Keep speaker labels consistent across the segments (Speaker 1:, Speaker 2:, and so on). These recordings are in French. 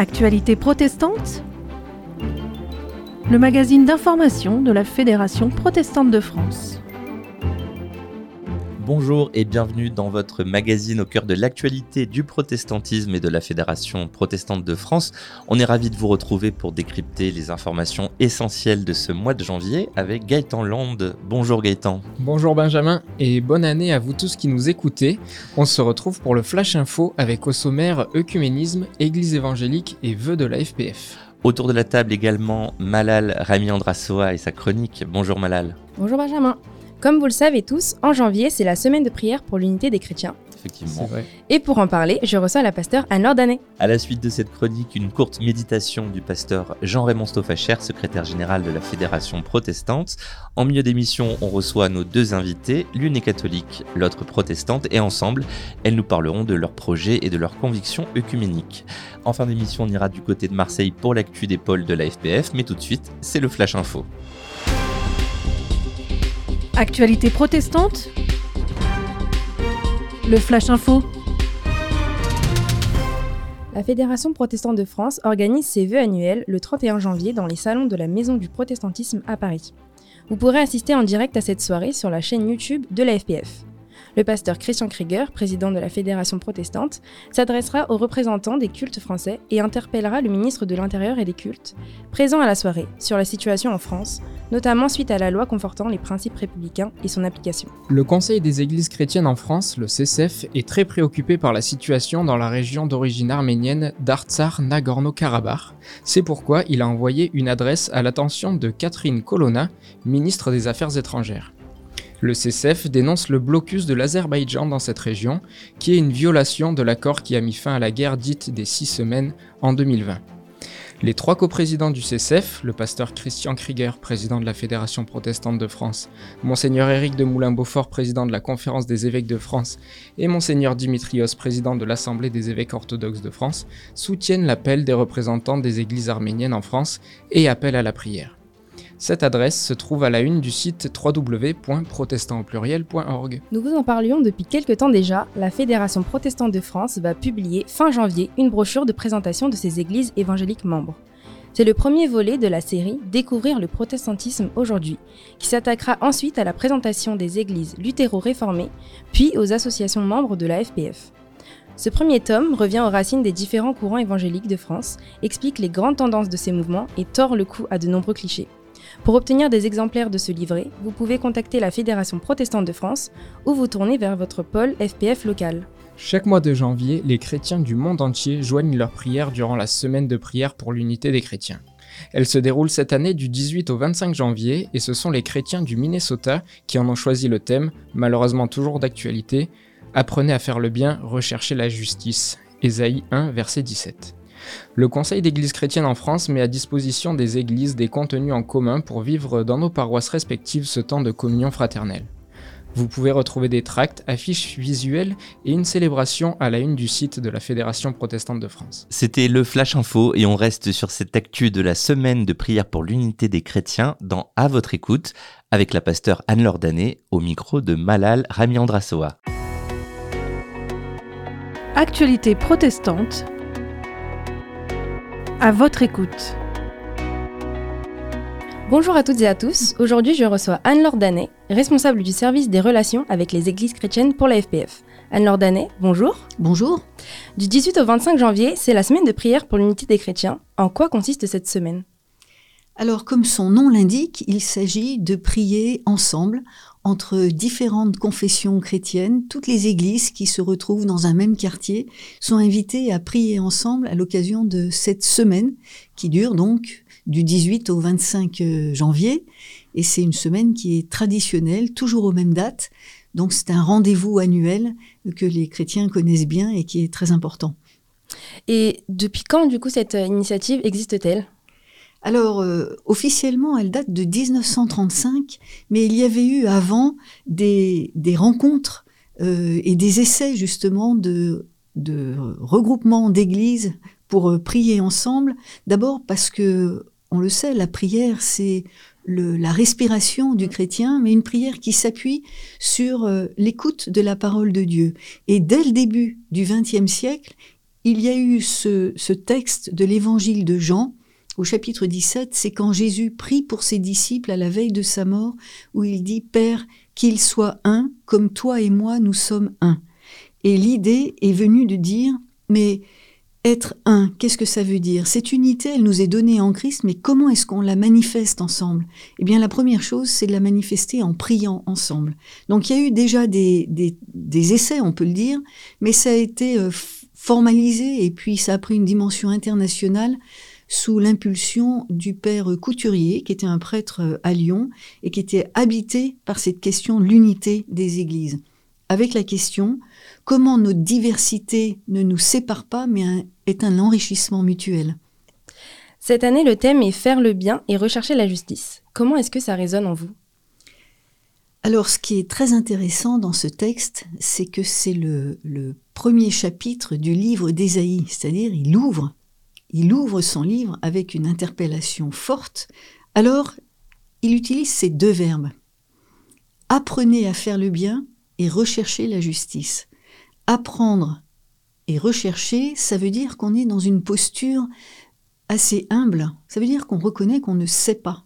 Speaker 1: Actualité protestante Le magazine d'information de la Fédération protestante de France.
Speaker 2: Bonjour et bienvenue dans votre magazine au cœur de l'actualité du protestantisme et de la Fédération protestante de France. On est ravi de vous retrouver pour décrypter les informations essentielles de ce mois de janvier avec Gaëtan Land. Bonjour Gaëtan.
Speaker 3: Bonjour Benjamin et bonne année à vous tous qui nous écoutez. On se retrouve pour le Flash Info avec au sommaire œcuménisme, Église évangélique et vœux de la FPF.
Speaker 2: Autour de la table également Malal Rami Andrasoa et sa chronique. Bonjour Malal.
Speaker 4: Bonjour Benjamin. Comme vous le savez tous, en janvier, c'est la semaine de prière pour l'unité des chrétiens.
Speaker 2: Effectivement.
Speaker 4: Et pour en parler, je reçois la pasteur Anne-Laure Danet.
Speaker 2: À la suite de cette chronique, une courte méditation du pasteur Jean-Raymond Stoffacher, secrétaire général de la Fédération protestante. En milieu d'émission, on reçoit nos deux invités, l'une est catholique, l'autre protestante, et ensemble, elles nous parleront de leurs projets et de leurs convictions œcuméniques. En fin d'émission, on ira du côté de Marseille pour l'actu des pôles de la FPF, mais tout de suite, c'est le Flash Info.
Speaker 1: Actualité protestante Le Flash Info
Speaker 4: La Fédération protestante de France organise ses vœux annuels le 31 janvier dans les salons de la Maison du protestantisme à Paris. Vous pourrez assister en direct à cette soirée sur la chaîne YouTube de la FPF. Le pasteur Christian Krieger, président de la Fédération protestante, s'adressera aux représentants des cultes français et interpellera le ministre de l'Intérieur et des cultes, présent à la soirée, sur la situation en France, notamment suite à la loi confortant les principes républicains et son application.
Speaker 3: Le Conseil des Églises chrétiennes en France, le CCF, est très préoccupé par la situation dans la région d'origine arménienne d'Artsar-Nagorno-Karabakh. C'est pourquoi il a envoyé une adresse à l'attention de Catherine Colonna, ministre des Affaires étrangères. Le CCF dénonce le blocus de l'Azerbaïdjan dans cette région, qui est une violation de l'accord qui a mis fin à la guerre dite des six semaines en 2020. Les trois coprésidents du CCF, le pasteur Christian Krieger, président de la Fédération protestante de France, Monseigneur Éric de Moulin-Beaufort, président de la Conférence des évêques de France, et Monseigneur Dimitrios, président de l'Assemblée des évêques orthodoxes de France, soutiennent l'appel des représentants des églises arméniennes en France et appellent à la prière. Cette adresse se trouve à la une du site www.protestantpluriel.org.
Speaker 4: Nous vous en parlions depuis quelques temps déjà, la Fédération protestante de France va publier fin janvier une brochure de présentation de ses églises évangéliques membres. C'est le premier volet de la série Découvrir le protestantisme aujourd'hui, qui s'attaquera ensuite à la présentation des églises luthéro-réformées, puis aux associations membres de la FPF. Ce premier tome revient aux racines des différents courants évangéliques de France, explique les grandes tendances de ces mouvements et tord le cou à de nombreux clichés. Pour obtenir des exemplaires de ce livret, vous pouvez contacter la Fédération protestante de France ou vous tourner vers votre pôle FPF local.
Speaker 3: Chaque mois de janvier, les chrétiens du monde entier joignent leurs prières durant la semaine de prière pour l'unité des chrétiens. Elle se déroule cette année du 18 au 25 janvier et ce sont les chrétiens du Minnesota qui en ont choisi le thème, malheureusement toujours d'actualité, Apprenez à faire le bien, recherchez la justice. Ésaïe 1, verset 17. Le Conseil d'Église chrétienne en France met à disposition des églises des contenus en commun pour vivre dans nos paroisses respectives ce temps de communion fraternelle. Vous pouvez retrouver des tracts, affiches visuelles et une célébration à la une du site de la Fédération protestante de France.
Speaker 2: C'était le Flash Info et on reste sur cette actu de la semaine de prière pour l'unité des chrétiens dans À votre écoute avec la pasteur Anne-Laure au micro de Malal Rami Andrasoa.
Speaker 1: Actualité protestante à votre écoute.
Speaker 4: Bonjour à toutes et à tous. Aujourd'hui, je reçois Anne-Laure Danet, responsable du service des relations avec les églises chrétiennes pour la FPF. Anne-Laure Danet, bonjour.
Speaker 5: Bonjour.
Speaker 4: Du 18 au 25 janvier, c'est la semaine de prière pour l'unité des chrétiens. En quoi consiste cette semaine?
Speaker 5: Alors, comme son nom l'indique, il s'agit de prier ensemble entre différentes confessions chrétiennes. Toutes les églises qui se retrouvent dans un même quartier sont invitées à prier ensemble à l'occasion de cette semaine qui dure donc du 18 au 25 euh, janvier. Et c'est une semaine qui est traditionnelle, toujours aux mêmes dates. Donc c'est un rendez-vous annuel que les chrétiens connaissent bien et qui est très important.
Speaker 4: Et depuis quand, du coup, cette initiative existe-t-elle?
Speaker 5: Alors, euh, officiellement, elle date de 1935, mais il y avait eu avant des, rencontres euh, et des essais justement de, regroupement d'églises pour euh, prier ensemble. D'abord parce que, on le sait, la prière, c'est la respiration du chrétien, mais une prière qui s'appuie sur l'écoute de la parole de Dieu. Et dès le début du XXe siècle, il y a eu ce, ce texte de l'évangile de Jean au chapitre 17, c'est quand Jésus prie pour ses disciples à la veille de sa mort, où il dit Père, qu'ils soient un, comme toi et moi nous sommes un. Et l'idée est venue de dire Mais être un, qu'est-ce que ça veut dire? Cette unité, elle nous est donnée en Christ, mais comment est-ce qu'on la manifeste ensemble? Eh bien, la première chose, c'est de la manifester en priant ensemble. Donc, il y a eu déjà des, essais, on peut le dire, mais ça a été euh, formalisé et puis ça a pris une dimension internationale sous l'impulsion du père Couturier, qui était un prêtre euh, à Lyon et qui était habité par cette question de l'unité des églises. Avec la question, comment notre diversité ne nous sépare pas, mais est un enrichissement mutuel?
Speaker 4: Cette année, le thème est faire le bien et rechercher la justice. Comment est-ce que ça résonne en vous?
Speaker 5: Alors, ce qui est très intéressant dans ce texte, c'est que c'est le, premier chapitre du livre d'Ésaïe, c'est-à-dire il ouvre, il ouvre son livre avec une interpellation forte. Alors, il utilise ces deux verbes apprenez à faire le bien et rechercher la justice apprendre et rechercher, ça veut dire qu'on est dans une posture assez humble. Ça veut dire qu'on reconnaît qu'on ne sait pas.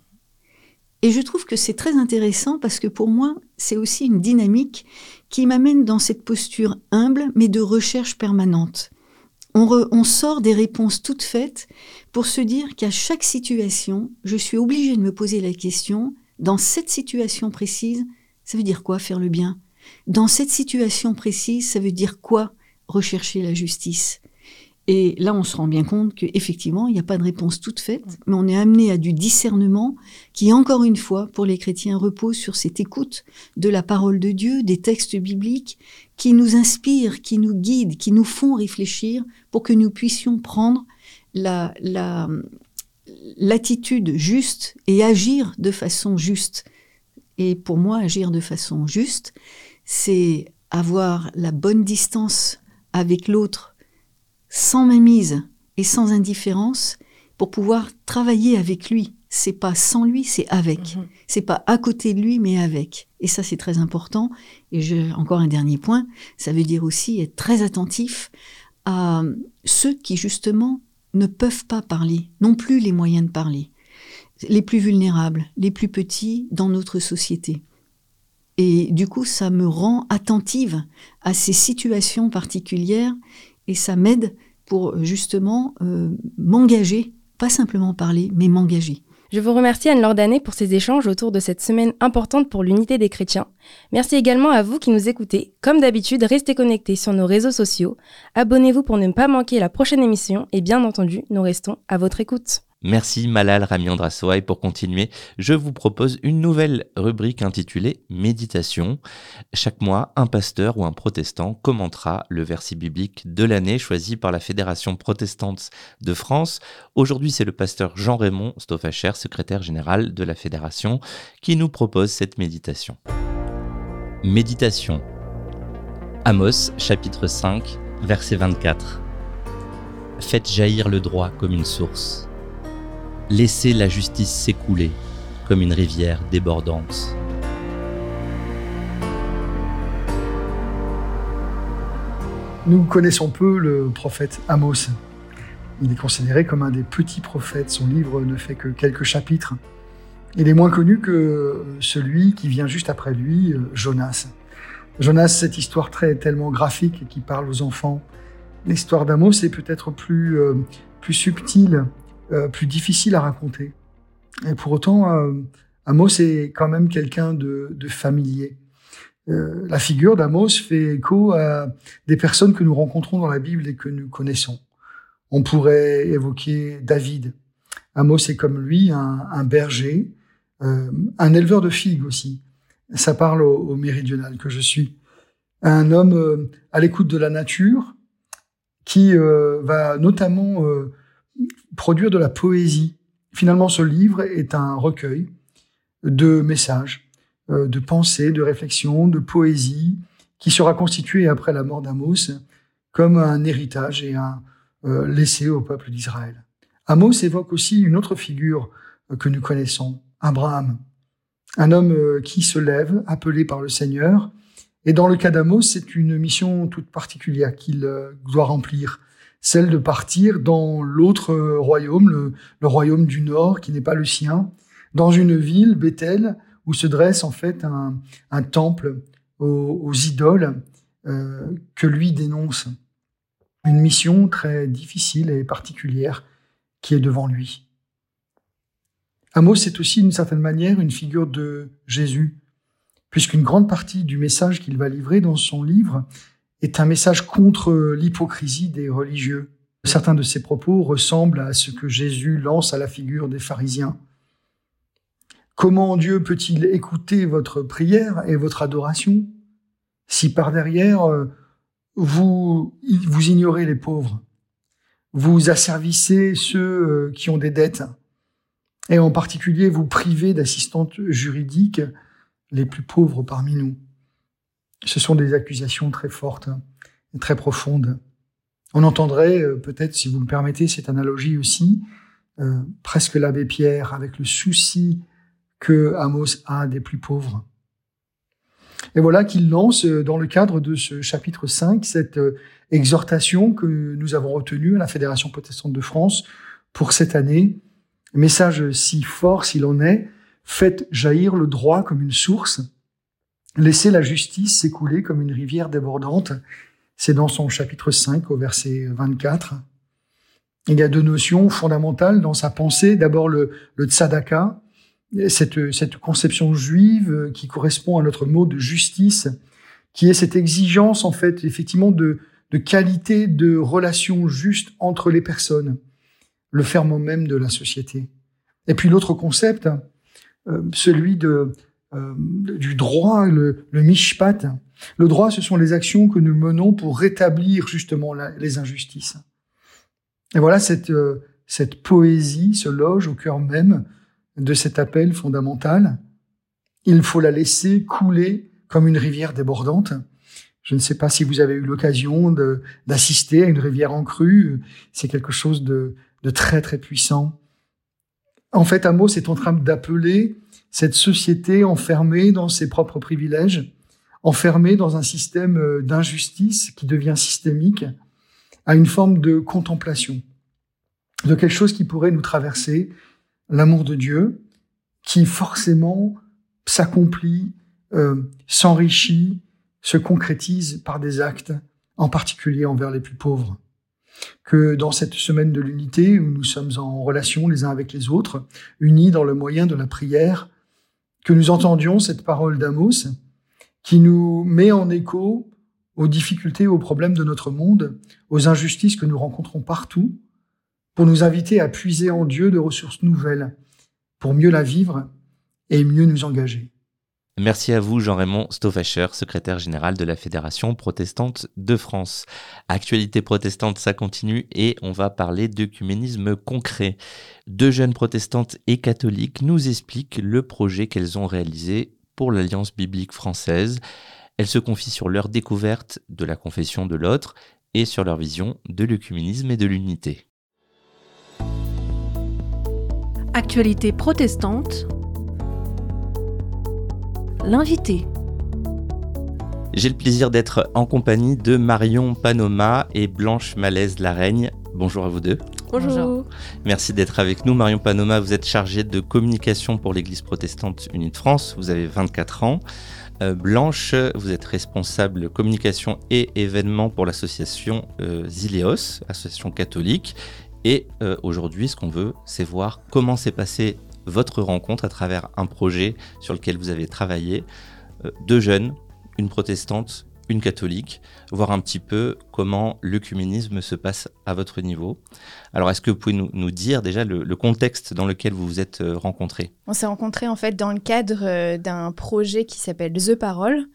Speaker 5: Et je trouve que c'est très intéressant parce que pour moi, c'est aussi une dynamique qui m'amène dans cette posture humble, mais de recherche permanente. On, sort des réponses toutes faites pour se dire qu'à chaque situation, je suis obligé de me poser la question, dans cette situation précise, ça veut dire quoi faire le bien? Dans cette situation précise, ça veut dire quoi rechercher la justice? Et là, on se rend bien compte qu'effectivement, il n'y a pas de réponse toute faite, mais on est amené à du discernement qui, encore une fois, pour les chrétiens, repose sur cette écoute de la parole de Dieu, des textes bibliques, qui nous inspirent, qui nous guident, qui nous font réfléchir pour que nous puissions prendre la, la, l'attitude juste et agir de façon juste. Et pour moi, agir de façon juste, c'est avoir la bonne distance avec l'autre sans mainmise et sans indifférence pour pouvoir travailler avec lui. C'est pas sans lui, c'est avec. Mhm. C'est pas à côté de lui, mais avec. Et ça, c'est très important. Et je, encore un dernier point, ça veut dire aussi être très attentif à ceux qui, justement, ne peuvent pas parler, n'ont plus les moyens de parler. Les plus vulnérables, les plus petits dans notre société. Et du coup, ça me rend attentive à ces situations particulières et ça m'aide pour justement euh, m'engager, pas simplement parler, mais m'engager.
Speaker 4: Je vous remercie Anne Lordané pour ces échanges autour de cette semaine importante pour l'unité des chrétiens. Merci également à vous qui nous écoutez. Comme d'habitude, restez connectés sur nos réseaux sociaux. Abonnez-vous pour ne pas manquer la prochaine émission et bien entendu, nous restons à votre écoute.
Speaker 2: Merci Malal et pour continuer, je vous propose une nouvelle rubrique intitulée Méditation. Chaque mois, un pasteur ou un protestant commentera le verset biblique de l'année choisi par la Fédération protestante de France. Aujourd'hui, c'est le pasteur Jean-Raymond Stoffacher, secrétaire général de la Fédération, qui nous propose cette méditation. Méditation. Amos, chapitre 5, verset 24. Faites jaillir le droit comme une source Laissez la justice s'écouler comme une rivière débordante.
Speaker 6: Nous connaissons peu le prophète Amos. Il est considéré comme un des petits prophètes. Son livre ne fait que quelques chapitres. Il est moins connu que celui qui vient juste après lui, Jonas. Jonas, cette histoire très tellement graphique qui parle aux enfants. L'histoire d'Amos est peut-être plus, euh, plus subtile euh, plus difficile à raconter. Et pour autant, euh, Amos est quand même quelqu'un de, familier. Euh, la figure d'Amos fait écho à des personnes que nous rencontrons dans la Bible et que nous connaissons. On pourrait évoquer David. Amos est comme lui un, berger, un éleveur de figues aussi. Ça parle au, méridional que je suis. Un homme à l'écoute de la nature qui va notamment produire de la poésie. Finalement, ce livre est un recueil de messages, euh, de pensées, de réflexions, de poésie, qui sera constitué après la mort d'Amos comme un héritage et un euh, laissé au peuple d'Israël. Amos évoque aussi une autre figure euh, que nous connaissons, Abraham, un homme qui se lève, appelé par le Seigneur, et dans le cas d'Amos, c'est une mission toute particulière qu'il doit remplir, celle de partir dans l'autre royaume, le, royaume du Nord, qui n'est pas le sien, dans une ville, Bethel, où se dresse en fait un, temple aux, idoles euh, que lui dénonce. Une mission très difficile et particulière qui est devant lui. Amos est aussi d'une certaine manière une figure de Jésus, puisqu'une grande partie du message qu'il va livrer dans son livre est un message contre l'hypocrisie des religieux. Certains de ses propos ressemblent à ce que Jésus lance à la figure des pharisiens. Comment Dieu peut-il écouter votre prière et votre adoration si par derrière euh, vous, vous ignorez les pauvres, vous asservissez ceux euh, qui ont des dettes, et en particulier vous privez d'assistantes juridiques les plus pauvres parmi nous? Ce sont des accusations très fortes et très profondes. On entendrait euh, peut-être, si vous me permettez cette analogie aussi, presque l'abbé Pierre, avec le souci que Amos a des plus pauvres. Et voilà qu'il lance euh, dans le cadre de ce chapitre 5 cette euh, exhortation que nous avons retenue à la Fédération protestante de France pour cette année. Message si fort s'il en est, faites jaillir le droit comme une source, laissez la justice s'écouler comme une rivière débordante. C'est dans son chapitre 5 au verset 24. Il y a deux notions fondamentales dans sa pensée. D'abord le, le tzadaka, cette, cette conception juive qui correspond à notre mot de justice, qui est cette exigence, en fait, effectivement, de, de qualité de relation juste entre les personnes, le ferment même de la société. Et puis l'autre concept, euh, celui de, euh, du droit, le, le mishpat. Le droit, ce sont les actions que nous menons pour rétablir justement les injustices. Et voilà cette, euh, cette poésie se loge au cœur même de cet appel fondamental. Il faut la laisser couler comme une rivière débordante. Je ne sais pas si vous avez eu l'occasion d'assister à une rivière en crue. C'est quelque chose de, de très très puissant. En fait, Amos est en train d'appeler cette société enfermée dans ses propres privilèges, enfermée dans un système euh, d'injustice qui devient systémique, à une forme de contemplation, de quelque chose qui pourrait nous traverser l'amour de Dieu qui forcément s'accomplit, euh, s'enrichit, se concrétise par des actes, en particulier envers les plus pauvres. Que dans cette semaine de l'unité, où nous sommes en relation les uns avec les autres, unis dans le moyen de la prière, que nous entendions cette parole d'Amos qui nous met en écho aux difficultés, aux problèmes de notre monde, aux injustices que nous rencontrons partout, pour nous inviter à puiser en Dieu de ressources nouvelles pour mieux la vivre et mieux nous engager.
Speaker 2: Merci à vous, Jean-Raymond Stoffacher, secrétaire général de la Fédération protestante de France. Actualité protestante, ça continue et on va parler d'œcuménisme concret. Deux jeunes protestantes et catholiques nous expliquent le projet qu'elles ont réalisé pour l'Alliance biblique française. Elles se confient sur leur découverte de la confession de l'autre et sur leur vision de l'œcuménisme et de l'unité.
Speaker 1: Actualité protestante. L'invité.
Speaker 2: J'ai le plaisir d'être en compagnie de Marion Panoma et Blanche Malaise Laraigne. Bonjour à vous deux.
Speaker 1: Bonjour.
Speaker 2: Merci d'être avec nous. Marion Panoma, vous êtes chargée de communication pour l'Église protestante unie de France. Vous avez 24 ans. Euh, Blanche, vous êtes responsable communication et événements pour l'association euh, Zileos, association catholique. Et euh, aujourd'hui, ce qu'on veut, c'est voir comment s'est passée votre rencontre à travers un projet sur lequel vous avez travaillé. Euh, deux jeunes, une protestante, une catholique, voir un petit peu comment l'œcuménisme se passe à votre niveau. Alors, est-ce que vous pouvez nous, dire déjà le, contexte dans lequel vous vous êtes euh, rencontrés?
Speaker 4: On s'est rencontrés en fait dans le cadre d'un projet qui s'appelle The Parole.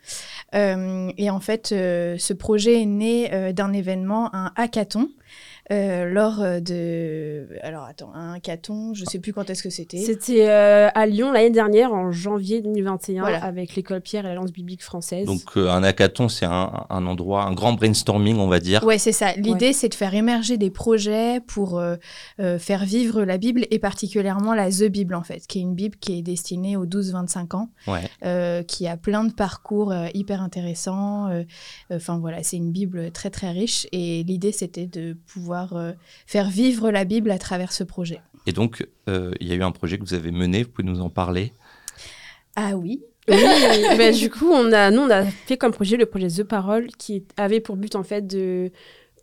Speaker 4: et en fait, ce projet est né d'un événement, un hackathon, euh, lors euh, de. Alors attends, un caton, je sais plus quand est-ce que c'était.
Speaker 7: C'était euh, à Lyon l'année dernière, en janvier 2021, avec l'école Pierre et l'Alliance biblique française.
Speaker 2: Donc un hackathon, c'est un, endroit, un grand brainstorming, on va dire.
Speaker 4: Ouais, c'est ça. L'idée, c'est de faire émerger des projets pour faire vivre la Bible et particulièrement la The Bible, en fait, qui est une Bible qui est destinée aux 12-25 ans, qui a plein de parcours hyper intéressants. Enfin voilà, c'est une Bible très très riche et l'idée, c'était de pouvoir
Speaker 8: pouvoir faire vivre la Bible à travers ce projet.
Speaker 2: Et donc, il y a eu un projet que vous avez mené, vous pouvez nous en parler?
Speaker 8: Ah oui,
Speaker 7: oui, ben, du coup, on a, nous, on a fait comme projet le projet The Parole qui avait pour but en fait de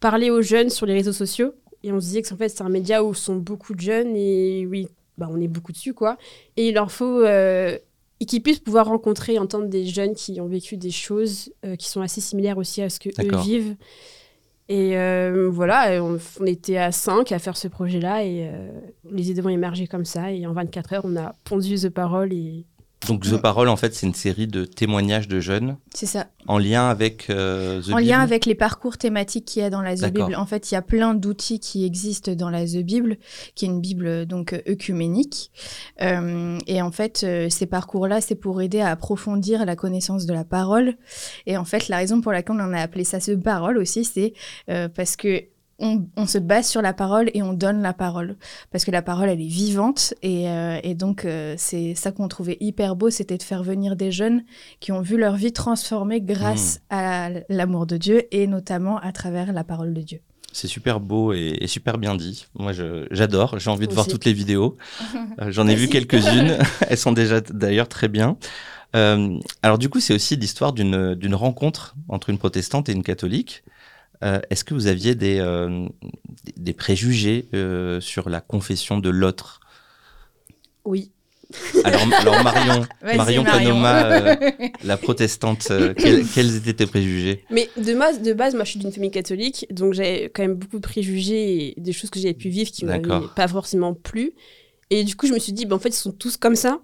Speaker 7: parler aux jeunes sur les réseaux sociaux. Et on se disait que en fait, c'est un média où sont beaucoup de jeunes et oui, bah, on est beaucoup dessus quoi. Et il leur faut euh, qu'ils puissent pouvoir rencontrer et entendre des jeunes qui ont vécu des choses euh, qui sont assez similaires aussi à ce que eux vivent. Et euh, voilà, on, était à 5 à faire ce projet-là et les idées vont émerger comme ça. Et en 24 heures, on a pondu The Parole et
Speaker 2: donc The Parole, en fait, c'est une série de témoignages de jeunes.
Speaker 8: C'est ça.
Speaker 2: En lien avec euh,
Speaker 8: The En lien avec les parcours thématiques qu'il y a dans la The Bible. En fait, il y a plein d'outils qui existent dans la The Bible, qui est une Bible donc œcuménique. Euh, et en fait, euh, ces parcours-là, c'est pour aider à approfondir la connaissance de la parole. Et en fait, la raison pour laquelle on a appelé ça The Parole aussi, c'est parce que on, se base sur la parole et on donne la parole. Parce que la parole, elle est vivante. Et, euh, donc, euh, c'est ça qu'on trouvait hyper beau, c'était de faire venir des jeunes qui ont vu leur vie transformée grâce mmh. à l'amour de Dieu et notamment à travers la parole de Dieu.
Speaker 2: C'est super beau et, super bien dit. Moi, j'adore. J'ai envie de voir toutes les vidéos. Euh, j'en ai vu quelques-unes. Elles sont déjà d'ailleurs très bien. alors du coup, c'est aussi l'histoire d'une rencontre entre une protestante et une catholique. Euh, est-ce que vous aviez des, euh, des préjugés euh, sur la confession de l'autre?
Speaker 7: Oui.
Speaker 2: Alors, Marion, Marion Panoma, la protestante, quels, étaient tes préjugés?
Speaker 7: Mais de base, de base, moi je suis d'une famille catholique, donc j'ai quand même beaucoup de préjugés et des choses que j'avais pu vivre qui m'avaient pas forcément plu. Et du coup, je me suis dit, bah, en fait, ils sont tous comme ça.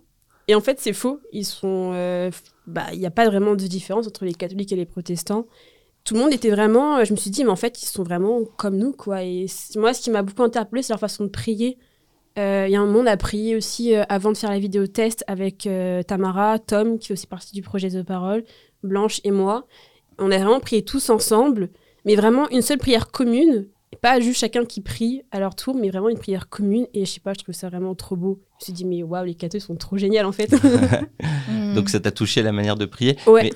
Speaker 7: Et en fait, c'est faux. Ils sont, bah, il n'y a pas vraiment de différence entre les catholiques et les protestants tout le monde était vraiment. Euh, je me suis dit, mais en fait, ils sont vraiment comme nous, quoi. Et moi, ce qui m'a beaucoup interpellé, c'est leur façon de prier. Euh, il y a un moment, on a prié aussi euh, avant de faire la vidéo test avec Tamara, Tom, qui fait aussi partie du projet The Parole, Blanche et moi. On a vraiment prié tous ensemble, mais vraiment une seule prière commune. Pas juste chacun qui prie à leur tour, mais vraiment une prière commune. Et je sais pas, je trouve ça vraiment trop beau. Je me suis dit, mais waouh, les cathos sont trop géniaux en fait.
Speaker 2: Donc ça t'a touché la manière de prier.
Speaker 7: Ouais.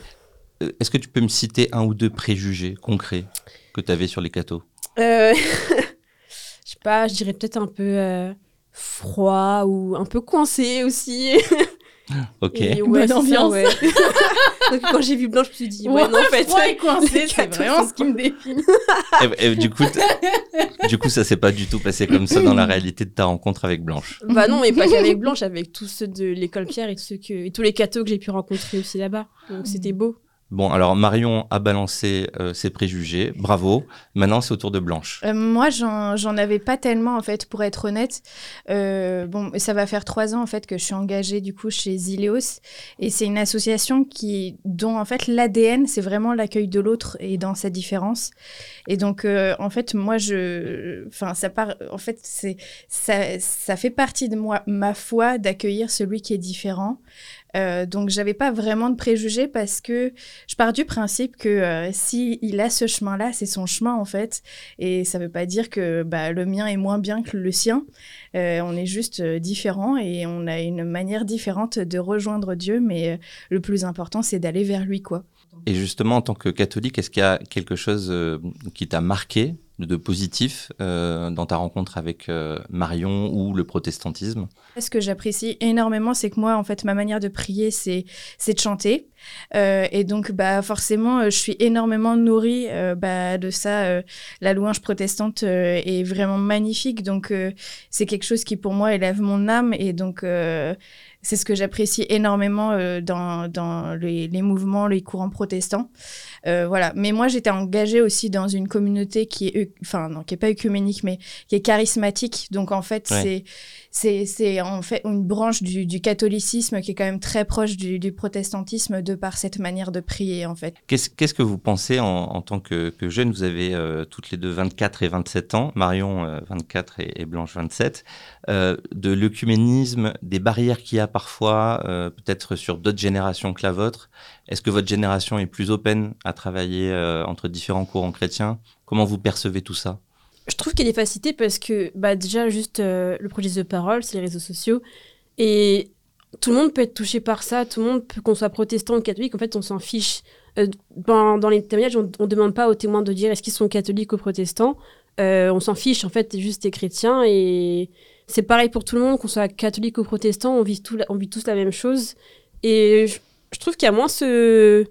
Speaker 2: Est-ce que tu peux me citer un ou deux préjugés concrets que tu avais sur les cathos
Speaker 7: euh, Je sais pas, je dirais peut-être un peu euh, froid ou un peu coincé aussi.
Speaker 2: ok.
Speaker 8: Bonne ambiance.
Speaker 7: quand j'ai vu Blanche, je me suis dit, ouais, non, en fait.
Speaker 8: Froid et coincé, c'est vraiment ce qui me définit.
Speaker 2: et, eh, eh, du, coup, du coup, ça s'est pas du tout passé comme ça dans la réalité de ta rencontre avec Blanche.
Speaker 7: Bah non, mais pas qu'avec Blanche, avec tous ceux de l'école Pierre et tous, ceux que, et tous les cathos que j'ai pu rencontrer aussi là-bas. Donc c'était beau.
Speaker 2: Bon, alors Marion a balancé euh, ses préjugés, bravo. Maintenant, c'est au tour de Blanche.
Speaker 8: Euh, moi, j'en avais pas tellement, en fait, pour être honnête. Euh, bon, ça va faire trois ans, en fait, que je suis engagée, du coup, chez Zileos. Et c'est une association qui, dont, en fait, l'ADN, c'est vraiment l'accueil de l'autre et dans sa différence. Et donc, en fait, moi, je... Enfin, ça part... En fait, ça, ça fait partie de moi, ma foi, d'accueillir celui qui est différent. Euh, donc j'avais pas vraiment de préjugés parce que je pars du principe que euh, si il a ce chemin-là, c'est son chemin en fait, et ça veut pas dire que bah, le mien est moins bien que le sien. Euh, on est juste différents et on a une manière différente de rejoindre Dieu, mais le plus important c'est d'aller vers lui quoi.
Speaker 2: Et justement, en tant que catholique, est-ce qu'il y a quelque chose qui t'a marqué de positif euh, dans ta rencontre avec euh, Marion ou le protestantisme?
Speaker 8: Ce que j'apprécie énormément, c'est que moi, en fait, ma manière de prier, c'est de chanter. Euh, et donc, bah, forcément, je suis énormément nourrie bah, de ça. la louange protestante est vraiment magnifique. Donc, c'est quelque chose qui, pour moi, élève mon âme. Et donc, c'est ce que j'apprécie énormément euh, dans, dans les, mouvements, les courants protestants. Euh, voilà. Mais moi, j'étais engagée aussi dans une communauté qui est, enfin, non, qui est pas œcuménique, mais qui est charismatique. Donc, en fait, c'est c'est en fait une branche du, du, catholicisme qui est quand même très proche du, du, protestantisme de par cette manière de prier, en fait.
Speaker 2: Qu'est-ce qu'est-ce que vous pensez en, en tant que, que, jeune? Vous avez euh, toutes les deux 24 et 27 ans, Marion 24 et, et, Blanche 27, de l'œcuménisme, des barrières qu'il y a parfois, euh, peut-être sur d'autres générations que la vôtre Est-ce que votre génération est plus open à travailler euh, entre différents courants chrétiens? Comment vous percevez tout ça?
Speaker 7: Je trouve a des facilités parce que bah, déjà, juste euh, le projet de parole, c'est les réseaux sociaux. Et tout le monde peut être touché par ça, tout le monde, qu'on soit protestant ou catholique, en fait, on s'en fiche. dans, dans, les témoignages, on ne demande pas aux témoins de dire est-ce qu'ils sont catholiques ou protestants. on s'en fiche, en fait, t'es juste des chrétiens et c'est pareil pour tout le monde, qu'on soit catholique ou protestant, on vit, tout, on vit tous la même chose. Et je, je trouve qu'il y a moins ce,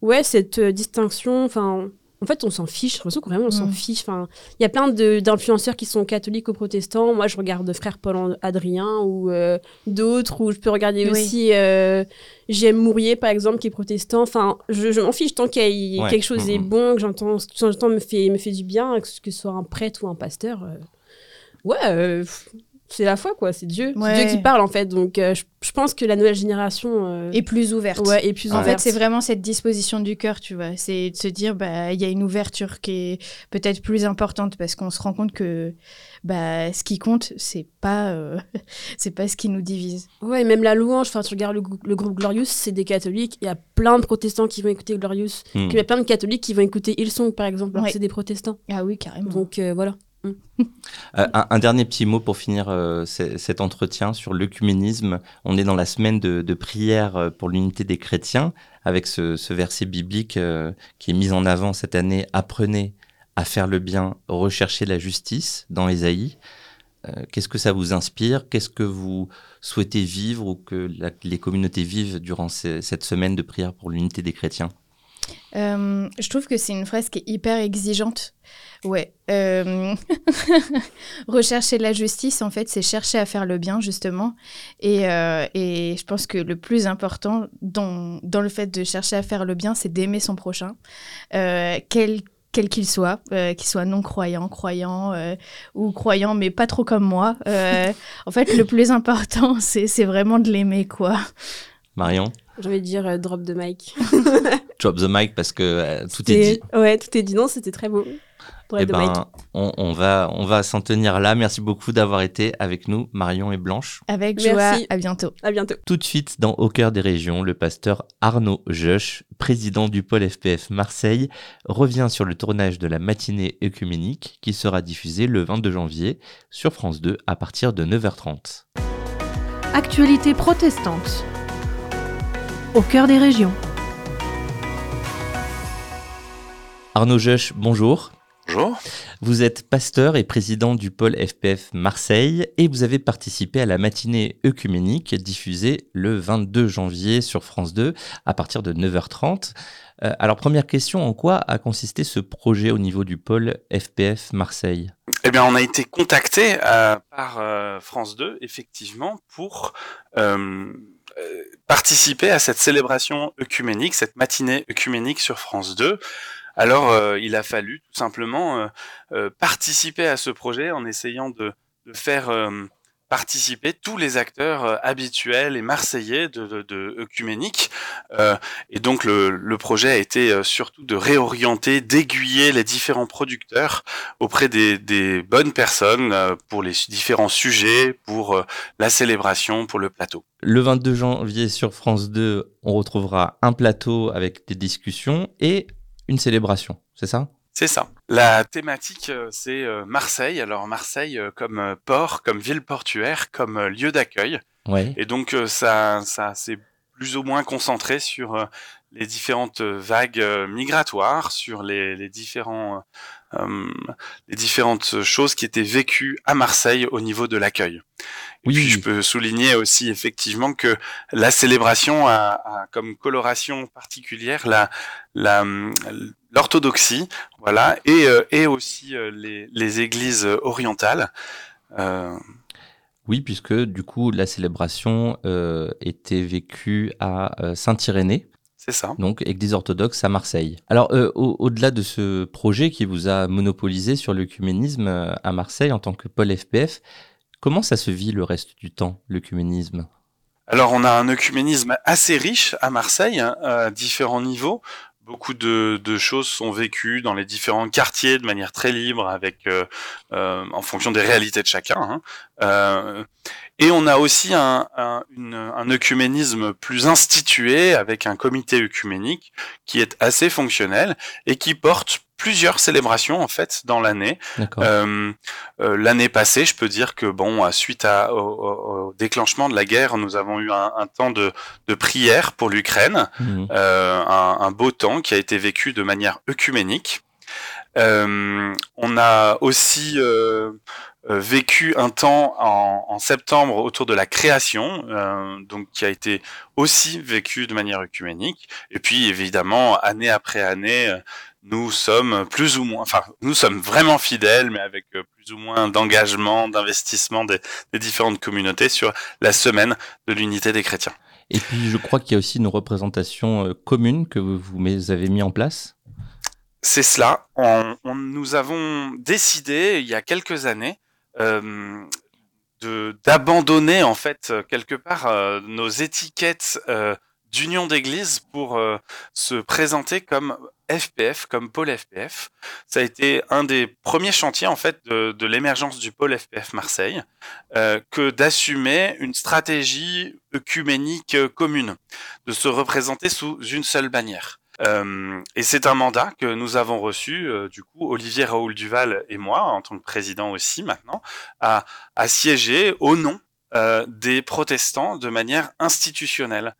Speaker 7: ouais, cette distinction, enfin, en fait, on s'en fiche. J'ai l'impression qu'on vraiment on s'en mm. fiche. Enfin, il y a plein d'influenceurs qui sont catholiques ou protestants. Moi, je regarde Frère Paul Adrien ou euh, d'autres. Ou je peux regarder aussi euh, J'aime Mourier, par exemple, qui est protestant. Enfin, je, m'en fiche tant que quelque chose est bon, que j'entends, j'entends me fait me fait du bien, que ce soit un prêtre ou un pasteur. Euh, ouais, c'est la foi quoi c'est Dieu c'est Dieu qui parle en fait. Donc euh, je, pense que la nouvelle génération
Speaker 8: euh, est plus ouverte.
Speaker 7: Ouais est plus
Speaker 8: en fait c'est vraiment cette disposition du cœur tu vois. C'est de se dire bah il y a une ouverture qui est peut-être plus importante parce qu'on se rend compte que bah ce qui compte c'est pas euh, c'est pas ce qui nous divise.
Speaker 7: Ouais même la louange enfin tu regardes le, groupe Glorious c'est des catholiques. Il y a plein de protestants qui vont écouter Glorious. Hmm. il y a plein de catholiques qui vont écouter Hillsong par exemple alors c'est des protestants.
Speaker 8: Ah oui carrément.
Speaker 7: Donc voilà
Speaker 2: euh, un, dernier petit mot pour finir euh, cet entretien sur l'œcuménisme. On est dans la semaine de, prière euh, pour l'unité des chrétiens, avec ce, verset biblique qui est mis en avant cette année. Apprenez à faire le bien, recherchez la justice dans Ésaïe. Qu'est-ce que ça vous inspire? Qu'est-ce que vous souhaitez vivre ou que les communautés vivent durant cette semaine de prière pour l'unité des chrétiens?
Speaker 8: Je trouve que c'est une phrase qui est hyper exigeante. Ouais. Euh, rechercher la justice, en fait, c'est chercher à faire le bien, justement. Et, euh, et, je pense que le plus important dans, dans, le fait de chercher à faire le bien, c'est d'aimer son prochain, quel quel qu'il soit, qu'il soit non-croyant, croyant, ou croyant, mais pas trop comme moi. en fait, le plus important, c'est vraiment de l'aimer, quoi.
Speaker 2: Marion?
Speaker 7: J'ai envie de dire drop the mic.
Speaker 2: drop the mic parce que euh, tout est dit.
Speaker 7: Ouais, tout est dit. Non, c'était très beau.
Speaker 2: Eh ben, on, va, on va s'en tenir là. Merci beaucoup d'avoir été avec nous, Marion et Blanche.
Speaker 8: Avec joie. À bientôt.
Speaker 7: À bientôt.
Speaker 2: Tout de suite, dans Au cœur des régions, le pasteur Arnaud Joche, président du pôle FPF Marseille, revient sur le tournage de la matinée œcuménique qui sera diffusée le 22 janvier sur France 2 à partir de 9h30.
Speaker 1: Actualité protestante. Au cœur des régions.
Speaker 2: Arnaud Joche, bonjour.
Speaker 9: Bonjour.
Speaker 2: Vous êtes pasteur et président du pôle FPF Marseille et vous avez participé à la matinée œcuménique diffusée le 22 janvier sur France 2 à partir de 9h30. Euh, alors première question, en quoi a consisté ce projet au niveau du pôle FPF Marseille?
Speaker 9: Eh bien on a été contacté euh, par euh, France 2 effectivement pour participer à cette célébration œcuménique, cette matinée œcuménique sur France 2. Alors, euh, il a fallu tout simplement euh, euh, participer à ce projet en essayant de, faire participer tous les acteurs habituels et marseillais de, de, de et donc le, projet a été surtout de réorienter, d'aiguiller les différents producteurs auprès des, des bonnes personnes pour les différents sujets, pour la célébration, pour le plateau.
Speaker 2: Le 22 janvier sur France 2, on retrouvera un plateau avec des discussions et une célébration, c'est ça?
Speaker 9: C'est ça. La thématique, euh, c'est euh, Marseille. Alors Marseille euh, comme port, comme ville portuaire, comme lieu d'accueil.
Speaker 2: Ouais.
Speaker 9: Et donc ça, ça c'est plus ou moins concentré sur les différentes vagues migratoires, sur les, les différents, les différentes choses qui étaient vécues à Marseille au niveau de l'accueil. Oui. puis je peux souligner aussi effectivement que la célébration a, a comme coloration particulière la, la l'orthodoxie, voilà, et, euh, et aussi euh, les, les, églises orientales.
Speaker 2: Euh... Oui, puisque du coup la célébration euh, était vécue à Saint-Irénée.
Speaker 9: C'est ça.
Speaker 2: Donc église orthodoxe à Marseille. Alors au-delà de ce projet qui vous a monopolisé sur l'œcuménisme à Marseille en tant que pôle FPF, comment ça se vit le reste du temps, l'œcuménisme?
Speaker 9: Alors on a un œcuménisme assez riche à Marseille, hein, à différents niveaux. Beaucoup de, choses sont vécues dans les différents quartiers de manière très libre, avec euh, euh, en fonction des réalités de chacun. Hein. Euh, et on a aussi un, un, un œcuménisme plus institué, avec un comité œcuménique qui est assez fonctionnel et qui porte plusieurs célébrations en fait dans l'année. Euh, euh, l'année passée, je peux dire que bon, suite à, au, déclenchement de la guerre, nous avons eu un, un temps de, de, prière pour l'Ukraine, mmh. euh, un, un, beau temps qui a été vécu de manière œcuménique. on a aussi vécu un temps en, en, septembre autour de la création, euh, donc qui a été aussi vécu de manière œcuménique. Et puis évidemment, année après année, nous sommes plus ou moins, enfin, nous sommes vraiment fidèles, mais avec plus ou moins d'engagement, d'investissement des, des, différentes communautés sur la semaine de l'unité des chrétiens.
Speaker 2: Et puis, je crois qu'il y a aussi une représentation commune que vous avez mis en place.
Speaker 9: C'est cela. On, on, nous avons décidé il y a quelques années euh, d'abandonner en fait quelque part euh, nos étiquettes euh, d'union d'église pour se présenter comme FPF, comme pôle FPF. Ça a été un des premiers chantiers en fait de, l'émergence du pôle FPF Marseille, euh, que d'assumer une stratégie œcuménique commune, de se représenter sous une seule bannière. Euh, et c'est un mandat que nous avons reçu, euh, du coup, Olivier Raoul Duval et moi, en tant que président aussi maintenant, à, siéger au nom euh, des protestants de manière institutionnelle.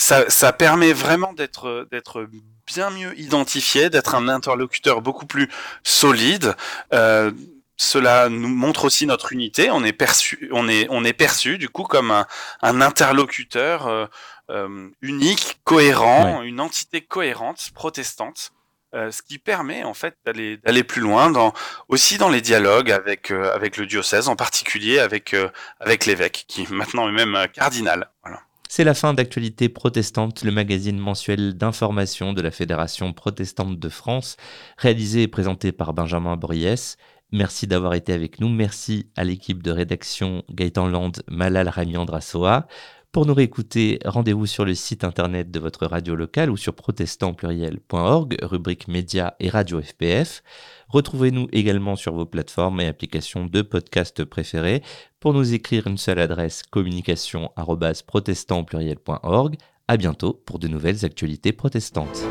Speaker 9: Ça, ça, permet vraiment d'être d'être bien mieux identifié, d'être un interlocuteur beaucoup plus solide. Euh, cela nous montre aussi notre unité. On est perçu, on est, on est perçu du coup comme un, un interlocuteur euh, euh, unique, cohérent, une entité cohérente, protestante. Euh, ce qui permet en fait d'aller d'aller plus loin dans aussi dans les dialogues avec euh, avec le diocèse en particulier avec euh, avec l'évêque qui maintenant est même cardinal voilà.
Speaker 2: C'est la fin d'Actualité protestante, le magazine mensuel d'information de la Fédération protestante de France, réalisé et présenté par Benjamin Briès. Merci d'avoir été avec nous. Merci à l'équipe de rédaction Gaëtan Land, Malal Ramiandrasoa. Pour nous réécouter, rendez-vous sur le site internet de votre radio locale ou sur protestantpluriel.org, rubrique médias et radio FPF. Retrouvez-nous également sur vos plateformes et applications de podcast préférées. Pour nous écrire une seule adresse communication@protestantpluriel.org. À bientôt pour de nouvelles actualités protestantes.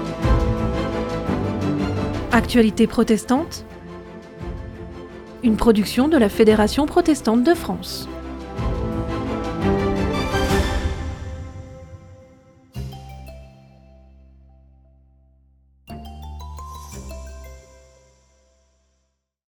Speaker 1: Actualités protestantes Une production de la Fédération protestante de France.